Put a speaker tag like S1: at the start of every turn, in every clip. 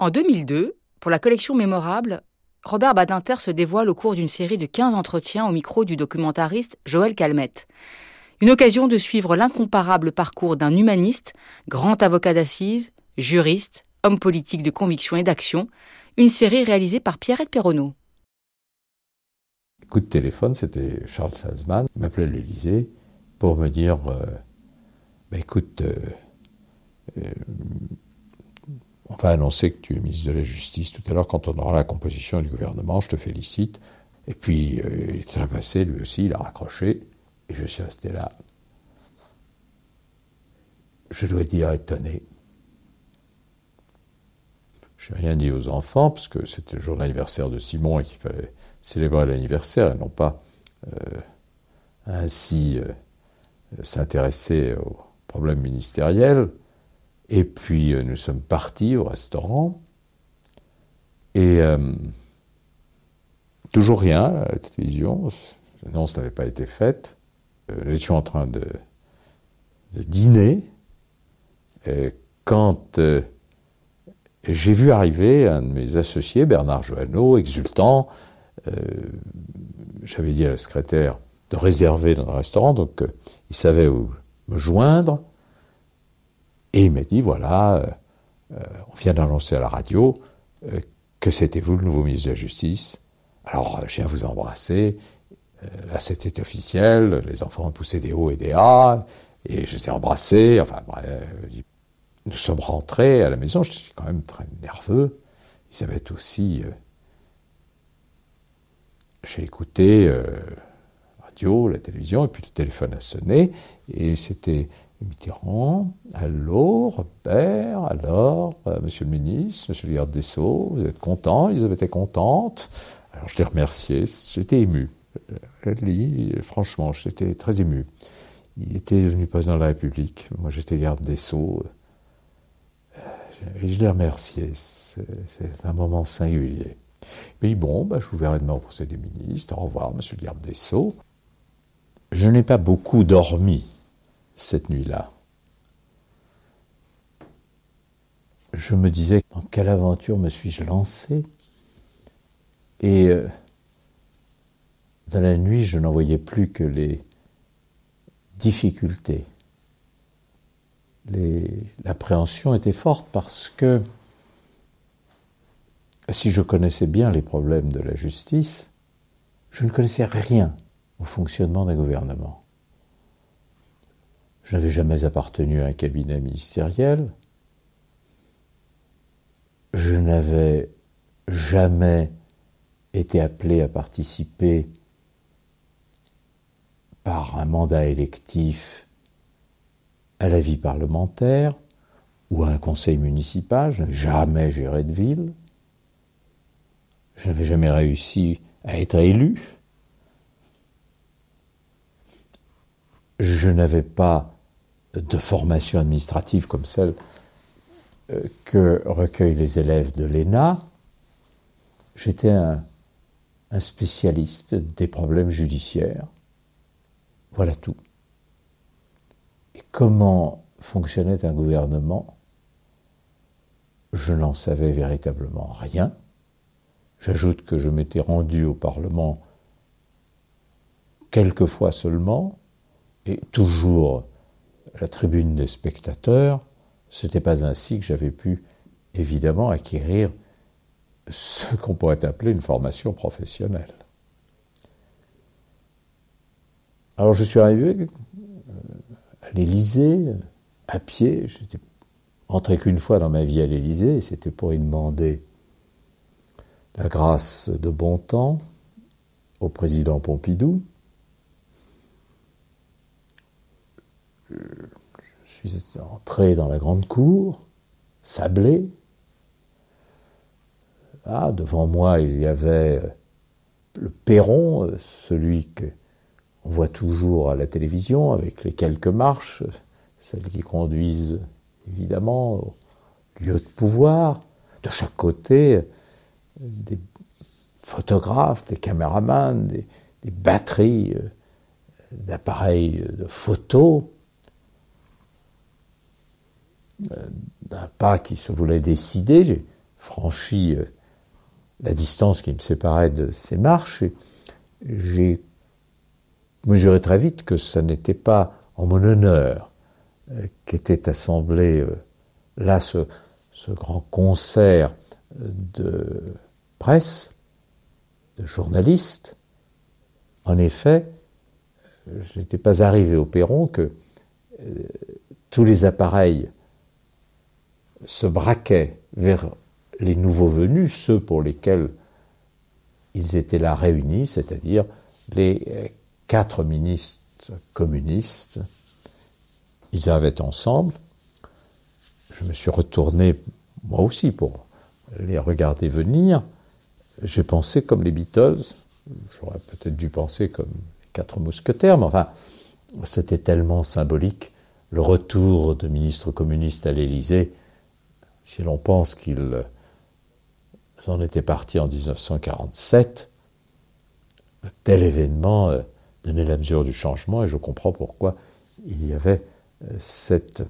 S1: En 2002, pour la collection Mémorable, Robert Badinter se dévoile au cours d'une série de 15 entretiens au micro du documentariste Joël Calmette. Une occasion de suivre l'incomparable parcours d'un humaniste, grand avocat d'assises, juriste, homme politique de conviction et d'action, une série réalisée par Pierrette Perronneau.
S2: Téléphone, c'était Charles Salzman, m'appelait pour me dire euh, bah, écoute, euh, euh, on va annoncer que tu es ministre de la Justice tout à l'heure quand on aura la composition du gouvernement, je te félicite. Et puis, il est passé, lui aussi, il a raccroché, et je suis resté là. Je dois dire étonné. Je n'ai rien dit aux enfants, parce que c'était le jour d'anniversaire de Simon et qu'il fallait célébrer l'anniversaire et non pas euh, ainsi euh, s'intéresser aux problèmes ministériels. Et puis euh, nous sommes partis au restaurant et toujours rien à la télévision, l'annonce n'avait pas été faite. nous étions en train de, dîner quand j'ai vu arriver un de mes associés, Bernard Joanneau, exultant. Euh, j'avais dit à la secrétaire de réserver dans le restaurant, donc euh, il savait où me joindre. Et il m'a dit, voilà, euh, on vient d'annoncer à la radio que c'était vous le nouveau ministre de la Justice? Alors, je viens vous embrasser. là, c'était officiel. Les enfants ont poussé des hauts et des A. Et je les ai embrassés. Enfin, bref, nous sommes rentrés à la maison, j'étais quand même très nerveux. Elisabeth aussi. Euh, j'ai écouté euh, la radio, la télévision, et puis le téléphone a sonné, et c'était Mitterrand. Allô, Robert, alors, euh, monsieur le ministre, monsieur le garde des Sceaux, vous êtes content Elisabeth est contente Alors je l'ai remercié, j'étais ému. franchement, j'étais très ému. Il était devenu président de la République, moi j'étais garde des Sceaux et je l'ai remercié. C'est un moment singulier. Dit Bon, bah, je vous verrai demain au Conseil des ministres. Au revoir, monsieur le garde des Sceaux. Je n'ai pas beaucoup dormi cette nuit-là. Je me disais Dans quelle aventure me suis-je lancé? Et euh, dans la nuit, je n'en voyais plus que les difficultés l'appréhension était forte parce que si je connaissais bien les problèmes de la justice, je ne connaissais rien au fonctionnement d'un gouvernement. Je n'avais jamais appartenu à un cabinet ministériel. Je n'avais jamais été appelé à participer par un mandat électif à la vie parlementaire ou à un conseil municipal. Je n'avais jamais géré de ville. Je n'avais jamais réussi à être élu. Je n'avais pas de formation administrative comme celle euh, que recueillent les élèves de l'ENA. J'étais un, spécialiste des problèmes judiciaires. Voilà tout comment fonctionnait un gouvernement, je n'en savais véritablement rien. J'ajoute que je m'étais rendu au Parlement quelques fois seulement, et toujours la tribune des spectateurs, ce n'était pas ainsi que j'avais pu évidemment acquérir ce qu'on pourrait appeler une formation professionnelle. Alors je suis arrivé l'Élysée, à pied. J'étais entré qu'une fois dans ma vie à l'Élysée, c'était pour y demander la grâce de bon temps au président Pompidou. Suis entré dans la grande cour, sablé. Ah, devant moi, il y avait le perron, celui que on voit toujours à la télévision avec les quelques marches, celles qui conduisent évidemment au lieu de pouvoir. De chaque côté, des photographes, des caméramans, des, batteries euh, d'appareils de photo, euh, d'un pas qui se voulait décider. J'ai franchi euh, la distance qui me séparait de ces marches, et j'ai mesuré très vite que ce n'était pas en mon honneur euh, qu'était assemblé euh, là ce, ce, grand concert de presse, de journalistes. En effet, je n'étais pas arrivé au perron que tous les appareils se braquaient vers les nouveaux venus, ceux pour lesquels ils étaient là réunis, c'est-à-dire les quatre ministres communistes. Ils avaient ensemble. Je me suis retourné, moi aussi, pour les regarder venir. J'ai pensé comme les Beatles. J'aurais peut-être dû penser comme les quatre mousquetaires, mais enfin, c'était tellement symbolique. Le retour de ministres communistes à l'Élysée, si l'on pense qu'ils en étaient partis en 1947, tel événement euh, donnait la mesure du changement et je comprends pourquoi il y avait euh, cet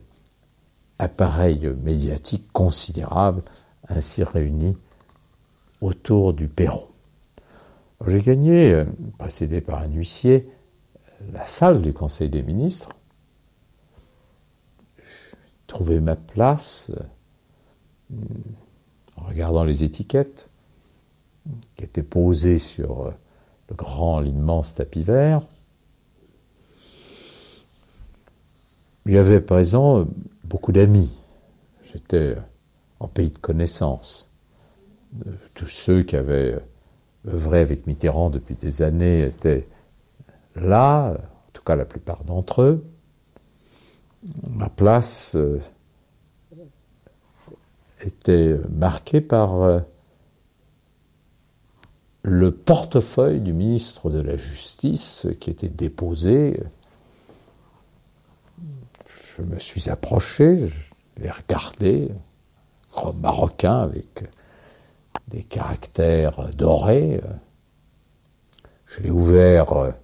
S2: appareil médiatique considérable ainsi réuni autour du perron. J'ai gagné, euh, précédé par un huissier, la salle du Conseil des ministres. J'ai trouvé ma place en regardant les étiquettes qui étaient posées sur euh, le grand, l'immense tapis vert. Il y avait présent beaucoup d'amis. J'étais en pays de connaissances. Tous ceux qui avaient œuvré avec Mitterrand depuis des années étaient là, en tout cas la plupart d'entre eux. Ma place euh, était marqué par euh, le portefeuille du ministre de la Justice qui était déposé. Je me suis approché, je l'ai regardé, grand marocain avec des caractères dorés. Je l'ai ouvert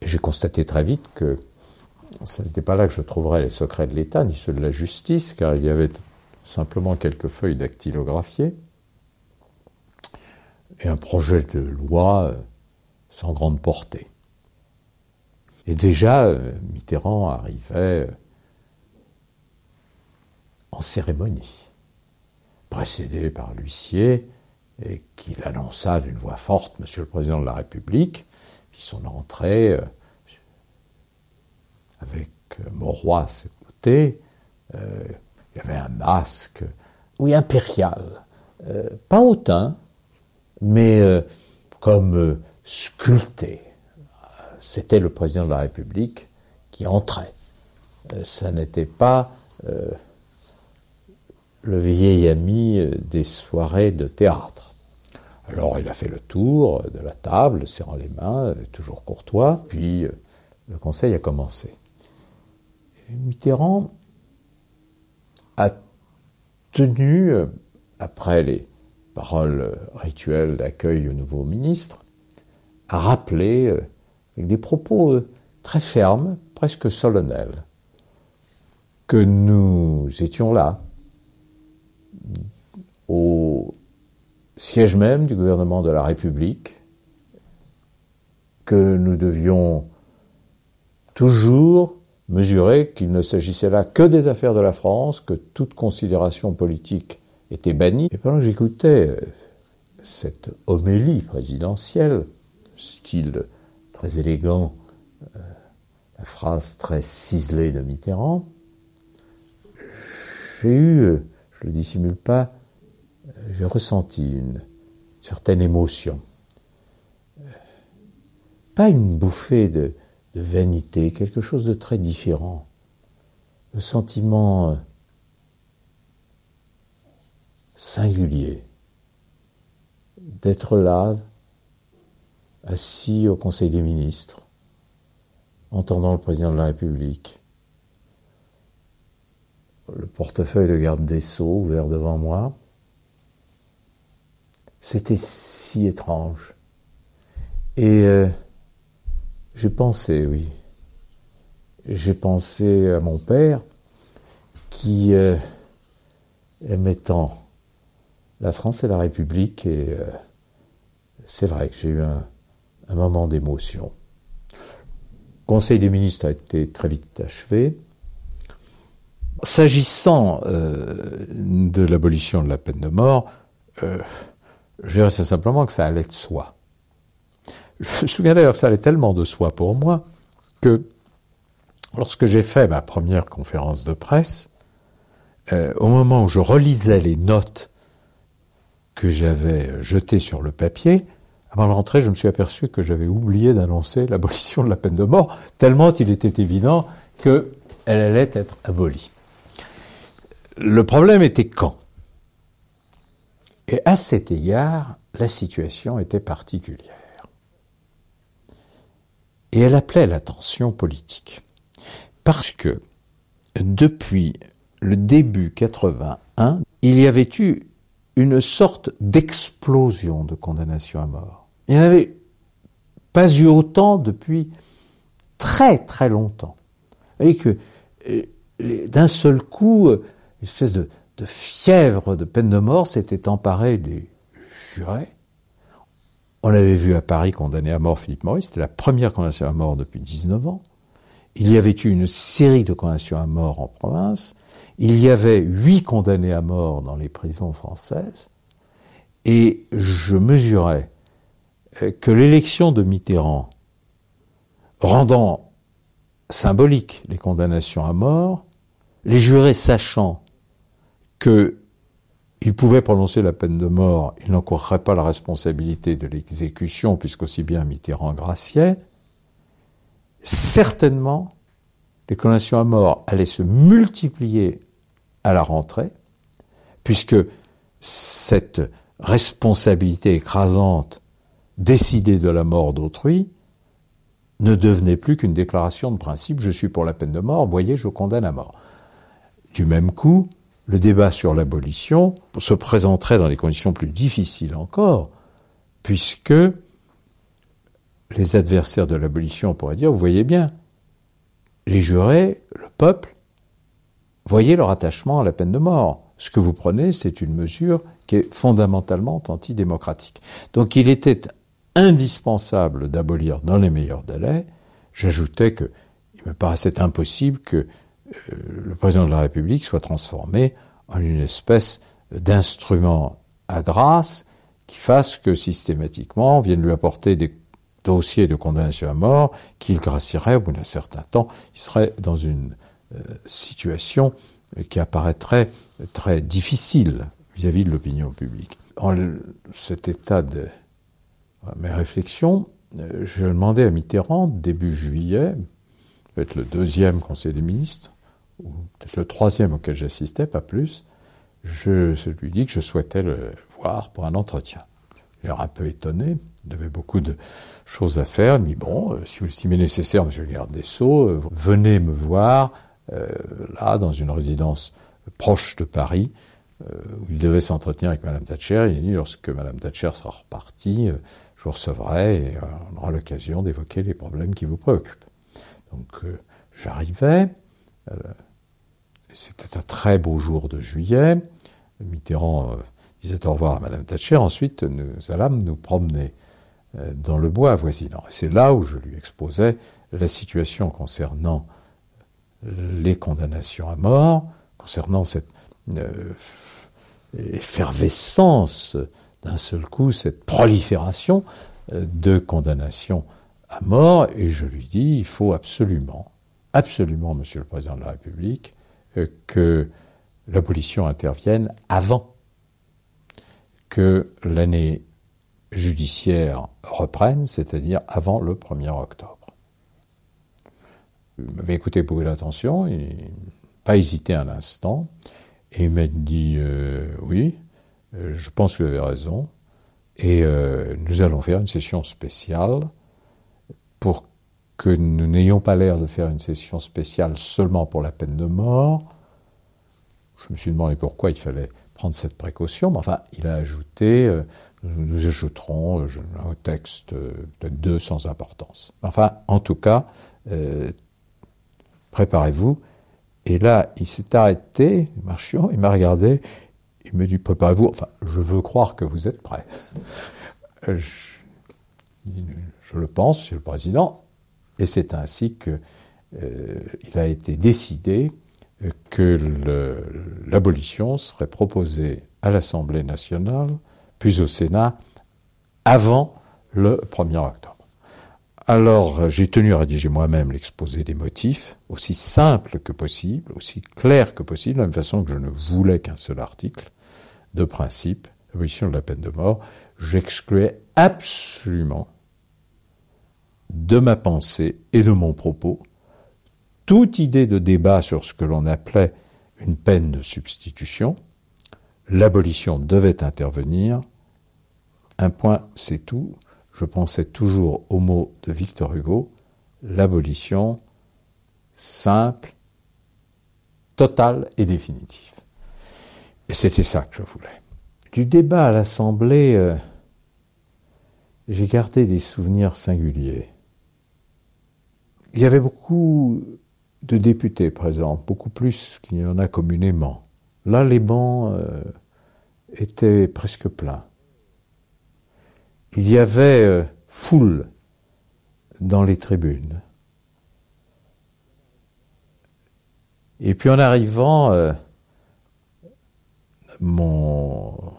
S2: et j'ai constaté très vite que ce n'était pas là que je trouverais les secrets de l'État, ni ceux de la justice, car il y avait simplement quelques feuilles dactylographiées et un projet de loi euh, sans grande portée. Et déjà, euh, Mitterrand arrivait euh, en cérémonie, précédé par l'huissier, et qui l'annonça d'une voix forte, Monsieur le Président de la République, puis son entrée avec euh, Mauroy à ses côtés. Euh, il y avait un masque, oui, impérial. Euh, pas hautain, mais comme sculpté. C'était le président de la République qui entrait. ça n'était pas le vieil ami des soirées de théâtre. Alors il a fait le tour de la table, serrant les mains, toujours courtois, puis le conseil a commencé. Mitterrand a tenu, après les paroles rituelles d'accueil au nouveau ministre, à rappeler, euh, avec des propos euh, très fermes, presque solennels, que nous étions là, au siège même du gouvernement de la République, que nous devions toujours mesurer qu'il ne s'agissait là que des affaires de la France, que toute considération politique était bannie. Et pendant que j'écoutais euh, cette homélie présidentielle, style très élégant, euh, la phrase très ciselée de Mitterrand, j'ai eu, euh, je le dissimule pas, j'ai ressenti une certaine émotion. Pas une bouffée de, de vanité, quelque chose de très différent. Le sentiment euh, singulier d'être là, assis au Conseil des ministres, entendant le président de la République, le portefeuille de garde des Sceaux ouvert devant moi. C'était si étrange. Et euh, j'ai pensé, oui. J'ai pensé à mon père qui euh, mettant la France et la République. Et euh, c'est vrai que j'ai eu un, moment d'émotion. Le Conseil des ministres a été très vite achevé. S'agissant euh, de l'abolition de la peine de mort, je dirais simplement que ça allait de soi. Je me souviens d'ailleurs ça allait tellement de soi pour moi que lorsque j'ai fait ma première conférence de presse, euh, au moment où je relisais les notes que j'avais jetées sur le papier, avant de rentrer, je me suis aperçu que j'avais oublié d'annoncer l'abolition de la peine de mort, tellement il était évident qu'elle allait être abolie. Le problème était quand? Et à cet égard, la situation était particulière. Et elle appelait l'attention politique. Parce que depuis le début 81, il y avait eu une sorte d'explosion de condamnation à mort. Il n'y en avait pas eu autant depuis très très longtemps. Vous voyez que euh, d'un seul coup, une espèce de fièvre de peine de mort s'était emparée des jurés. On avait vu à Paris condamner à mort Philippe Maurice, c'était la première condamnation à mort depuis 19 ans. Il y avait eu une série de condamnations à mort en province. Il y avait huit condamnés à mort dans les prisons françaises, et je mesurais euh, que l'élection de Mitterrand, rendant symbolique les condamnations à mort, les jurés sachant qu'ils pouvaient prononcer la peine de mort, ils n'encourraient pas la responsabilité de l'exécution, puisqu'aussi bien Mitterrand graciait, certainement les condamnations à mort allaient se multiplier à la rentrée, puisque cette responsabilité écrasante décidée de la mort d'autrui ne devenait plus qu'une déclaration de principe. Je suis pour la peine de mort, voyez, je condamne à mort. Du même coup, le débat sur l'abolition se présenterait dans des conditions plus difficiles encore, puisque les adversaires de l'abolition pourraient dire, vous voyez bien, les jurés, le peuple, voyaient leur attachement à la peine de mort. Ce que vous prenez, c'est une mesure qui est fondamentalement antidémocratique. Donc il était indispensable d'abolir dans les meilleurs délais. J'ajoutais que il me paraissait impossible que le président de la République soit transformé en une espèce d'instrument à grâce qui fasse que systématiquement on vienne lui apporter des dossier de condamnation à mort, qu'il gracierait au bout d'un certain temps, il serait dans une euh, situation qui apparaîtrait très difficile vis-à-vis de l'opinion publique. En cet état de mes réflexions, euh, je demandais à Mitterrand, début juillet, peut-être le deuxième conseil des ministres, ou peut-être le troisième auquel j'assistais, pas plus, je, lui dis que je souhaitais le voir pour un entretien. Il est un peu étonné, il avait beaucoup de choses à faire. Il me dit, bon, euh, si vous l'estimez nécessaire, monsieur le garde des Sceaux, euh, venez me voir, euh, là, dans une résidence proche de Paris, où il devait s'entretenir avec madame Thatcher. Il dit, lorsque madame Thatcher sera repartie, je vous recevrai et on aura l'occasion d'évoquer les problèmes qui vous préoccupent. Donc, j'arrivais. C'était un très beau jour de juillet. Mitterrand disait au revoir à Madame Thatcher. Ensuite, nous allâmes nous promener euh, dans le bois avoisinant. C'est là où je lui exposais la situation concernant les condamnations à mort, concernant cette euh, effervescence d'un seul coup, cette prolifération euh, de condamnations à mort, et je lui dis, il faut absolument, absolument, Monsieur le Président de la République, que l'abolition intervienne avant que l'année judiciaire reprenne, c'est-à-dire avant le 1er octobre. Il m'avait écouté beaucoup d'attention, il n'a pas hésité un instant, et il m'a dit euh, oui, euh, je pense que vous avez raison, et euh, nous allons faire une session spéciale pour que nous n'ayons pas l'air de faire une session spéciale seulement pour la peine de mort. Je me suis demandé pourquoi il fallait prendre cette précaution, mais enfin, il a ajouté nous ajouterons euh, un texte de deux sans importance. Enfin, en tout cas, euh, préparez-vous. Et là, il s'est arrêté, Marchion, il m'a regardé, il me dit préparez-vous. Enfin, je veux croire que vous êtes prêts. Je, je le pense, Monsieur le Président, et c'est ainsi que euh, a été décidé que l'abolition serait proposée à l'Assemblée nationale, puis au Sénat, avant le 1er octobre. Alors j'ai tenu à rédiger moi-même l'exposé des motifs, aussi simple que possible, aussi clair que possible, de la même façon que je ne voulais qu'un seul article de principe, l'abolition de la peine de mort. J'excluais absolument de ma pensée et de mon propos toute idée de débat sur ce que l'on appelait une peine de substitution. L'abolition devait intervenir. Un point, c'est tout. Je pensais toujours au mot de Victor Hugo, l'abolition simple, totale et définitive. Et c'était ça que je voulais. Du débat à l'Assemblée, euh, j'ai gardé des souvenirs singuliers. Il y avait beaucoup de députés présents, beaucoup plus qu'il y en a communément. Là, les bancs euh, étaient presque pleins. Il y avait euh, foule dans les tribunes. Et puis en arrivant, euh, mon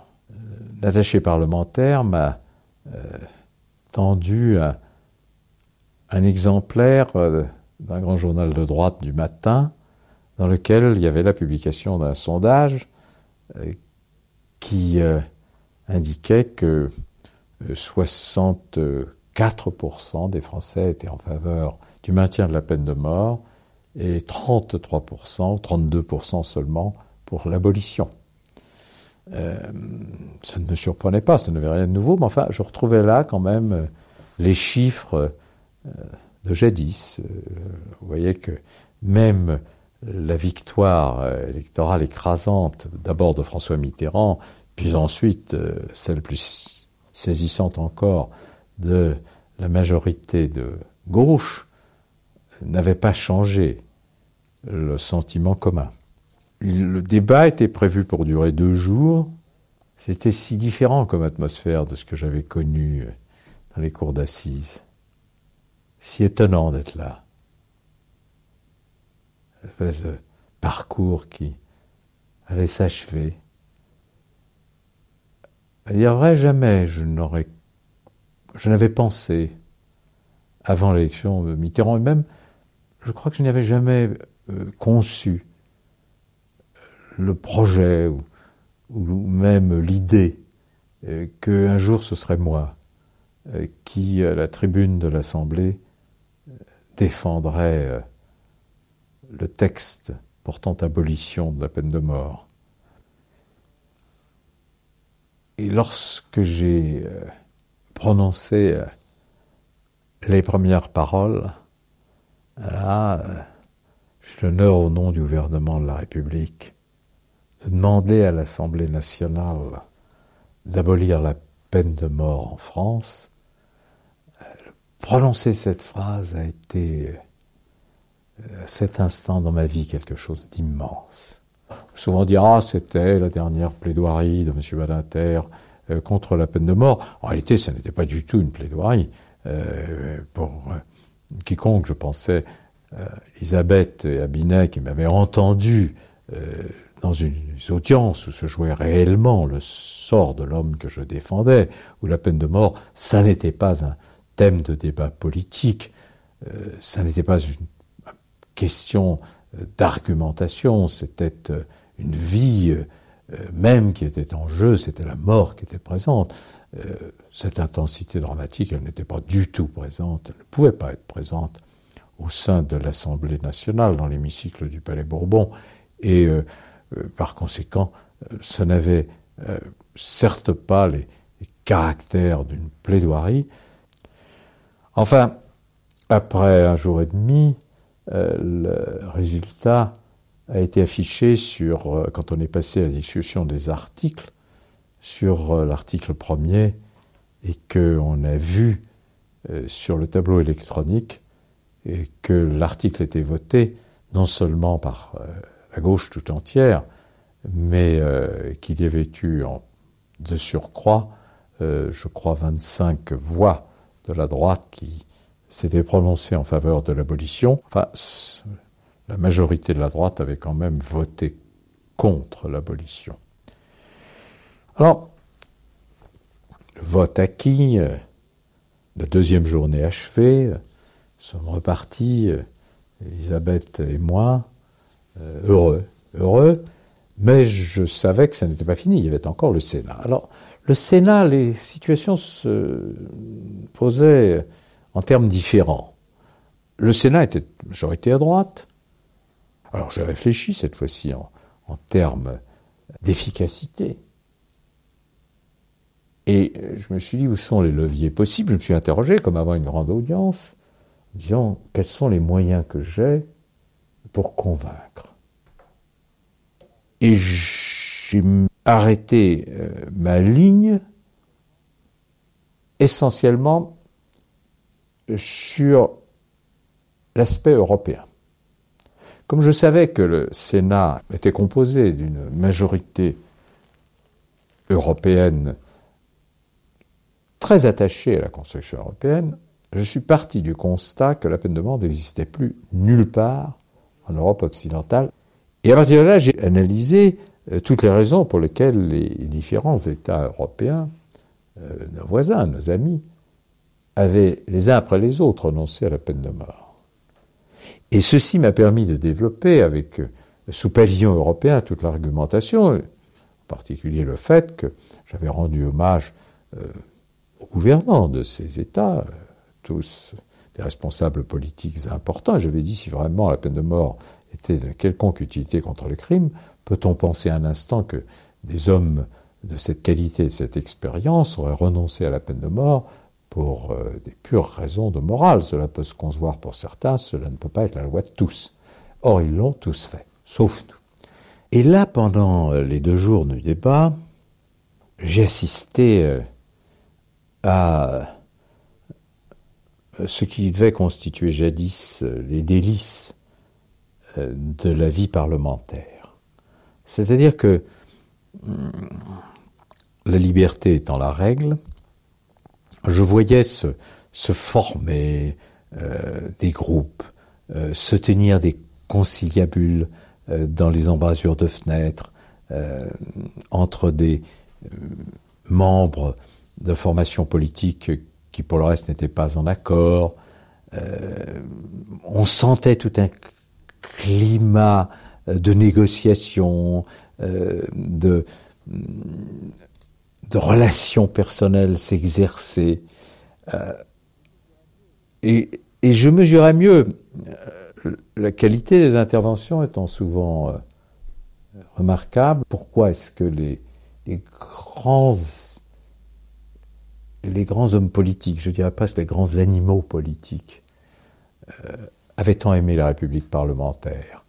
S2: attaché parlementaire m'a tendu un, un exemplaire d'un grand journal de droite du matin, dans lequel il y avait la publication d'un sondage euh, qui euh, indiquait que 64% euh, des Français étaient en faveur du maintien de la peine de mort et 33% ou 32% seulement pour l'abolition. ça ne me surprenait pas, ça n'avait rien de nouveau, mais enfin, je retrouvais là quand même les chiffres de jadis. Euh, vous voyez que même la victoire euh, électorale écrasante, d'abord de François Mitterrand, puis ensuite euh, celle plus saisissante encore de la majorité de gauche, n'avait pas changé le sentiment commun. Le débat était prévu pour durer deux jours. C'était si différent comme atmosphère de ce que j'avais connu dans les cours d'assises si étonnant d'être là. Une espèce de parcours qui allait s'achever. À dire vrai, jamais je n'aurais, je n'avais pensé avant l'élection de Mitterrand, et même, je crois que je n'avais jamais euh, conçu le projet ou, même l'idée euh, qu'un jour ce serait moi euh, qui, à la tribune de l'Assemblée, défendrait euh, le texte portant abolition de la peine de mort. Et lorsque j'ai euh, prononcé euh, les premières paroles, là, j'ai l'honneur au nom du gouvernement de la République de demander à l'Assemblée nationale d'abolir la peine de mort en France, Prononcer cette phrase a été, euh, à cet instant dans ma vie, quelque chose d'immense. Souvent dire, ah, c'était la dernière plaidoirie de M. Badinter euh, contre la peine de mort. En réalité, ce n'était pas du tout une plaidoirie. Euh, pour quiconque, je pensais, Elisabeth et Abinet, qui m'avaient entendu dans une audience où se jouait réellement le sort de l'homme que je défendais, où la peine de mort, ça n'était pas un, thème de débat politique. Euh, ça n'était pas une question euh, d'argumentation, c'était euh, une vie même qui était en jeu, c'était la mort qui était présente. cette intensité dramatique, elle n'était pas du tout présente, elle ne pouvait pas être présente au sein de l'Assemblée nationale, dans l'hémicycle du Palais Bourbon, et par conséquent, ce n'avait certes pas les caractères d'une plaidoirie, Enfin, après un jour et demi, euh, le résultat a été affiché sur, euh, quand on est passé à la discussion des articles, sur euh, l'article premier, et qu'on a vu sur le tableau électronique que l'article était voté non seulement par la gauche tout entière, mais qu'il y avait eu de surcroît, je crois, 25 voix de la droite qui s'étaient prononcées en faveur de l'abolition. Enfin, la majorité de la droite avait quand même voté contre l'abolition. Alors, vote acquis, euh, la deuxième journée achevée, nous sommes repartis, euh, Elisabeth et moi, euh, heureux, heureux, mais je savais que ça n'était pas fini, il y avait encore le Sénat. Le Sénat, les situations se posaient en termes différents. Le Sénat était majorité à droite. Alors j'ai réfléchi cette fois-ci en, en termes d'efficacité. Et je me suis dit, où sont les leviers possibles? Je me suis interrogé, comme avant une grande audience, en disant, quels sont les moyens que j'ai pour convaincre? Et j'ai arrêté euh, ma ligne essentiellement sur l'aspect européen. Comme je savais que le Sénat était composé d'une majorité européenne très attachée à la construction européenne, je suis parti du constat que la peine de mort n'existait plus nulle part en Europe occidentale. Et à partir de là, j'ai analysé toutes les raisons pour lesquelles les différents États européens, euh, nos voisins, nos amis, avaient les uns après les autres renoncé à la peine de mort. Et ceci m'a permis de développer avec, euh, sous pavillon européen, toute l'argumentation, en particulier le fait que j'avais rendu hommage euh, aux gouvernants de ces États, euh, tous des responsables politiques importants. J'avais dit si vraiment la peine de mort était de quelconque utilité contre le crime, peut-on penser un instant que des hommes de cette qualité, de cette expérience auraient renoncé à la peine de mort pour euh, des pures raisons de morale? Cela peut se concevoir pour certains, cela ne peut pas être la loi de tous. Or, ils l'ont tous fait, sauf nous. Et là, pendant euh, les deux jours du débat, j'ai assisté euh, à ce qui devait constituer jadis les délices de la vie parlementaire. C'est-à-dire que hum, la liberté étant la règle, je voyais se, se former euh, des groupes, euh, se tenir des conciliabules euh, dans les embrasures de fenêtres, entre des membres de formations politiques qui pour le reste n'étaient pas en accord. on sentait tout un climat de négociation, de de relations personnelles s'exercer. Euh, et, je mesurais mieux euh, la qualité des interventions étant souvent euh, remarquable. Pourquoi est-ce que les, grands les grands hommes politiques, je dirais presque les grands animaux politiques, avaient tant aimé la République parlementaire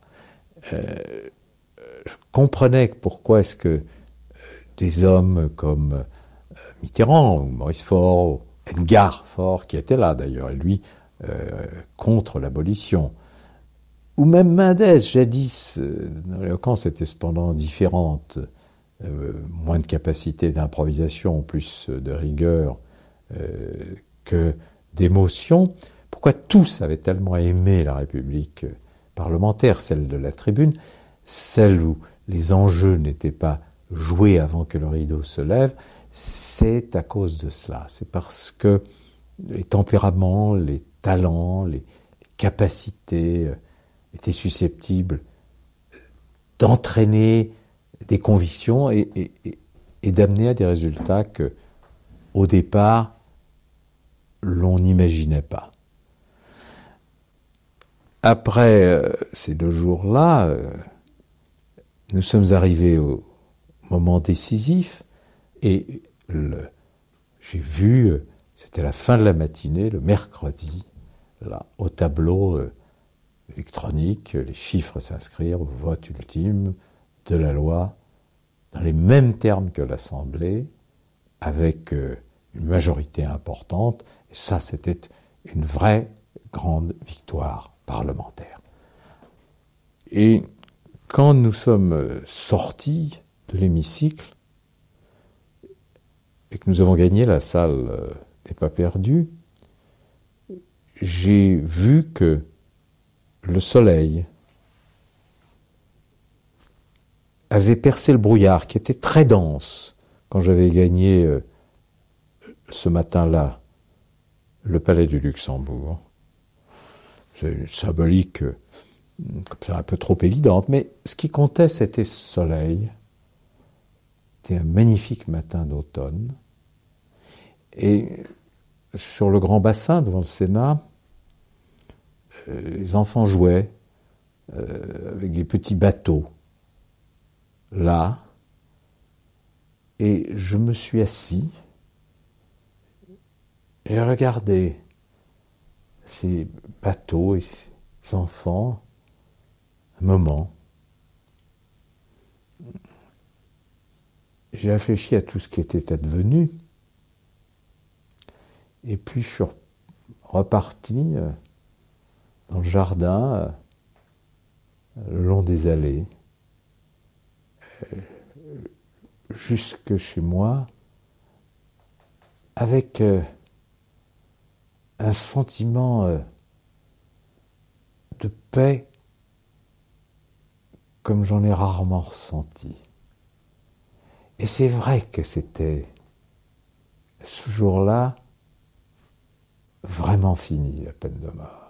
S2: Je comprenais pourquoi est-ce que des hommes comme euh, Mitterrand ou Maurice Faure, ou Edgar Faure, qui était là d'ailleurs, et lui, euh, contre l'abolition. Ou même Mendès, jadis, euh, l'éloquence était cependant différente, moins de capacité d'improvisation, plus de rigueur que d'émotion. Pourquoi tous avaient tellement aimé la République parlementaire, celle de la tribune, celle où les enjeux n'étaient pas jouer avant que le rideau se lève, c'est à cause de cela. C'est parce que les tempéraments, les talents, les, capacités euh, étaient susceptibles euh, d'entraîner des convictions et, d'amener à des résultats que, au départ, l'on n'imaginait pas. Après euh, ces deux jours-là, nous sommes arrivés au, moment décisif. Et j'ai vu, euh, c'était la fin de la matinée, le mercredi, là, au tableau euh, électronique, les chiffres s'inscrire au vote ultime de la loi dans les mêmes termes que l'Assemblée, avec euh, une majorité importante. Et ça, c'était une vraie grande victoire parlementaire. Et quand nous sommes sortis de l'hémicycle et que nous avons gagné la salle des pas perdus, j'ai vu que le soleil avait percé le brouillard qui était très dense quand j'avais gagné euh, ce matin-là le palais du Luxembourg. C'est une symbolique euh, un peu trop évidente, mais ce qui comptait, c'était ce soleil. C'était un magnifique matin d'automne. Et sur le grand bassin devant le Sénat, euh, les enfants jouaient euh, avec des petits bateaux là, et je me suis assis, j'ai regardé ces bateaux et ces enfants un moment. J'ai réfléchi à tout ce qui était advenu. Et puis je suis reparti euh, dans le jardin, euh, le long des allées, euh, jusque chez moi, avec un sentiment de paix comme j'en ai rarement ressenti. Et c'est vrai que c'était ce jour-là vraiment fini la peine de mort.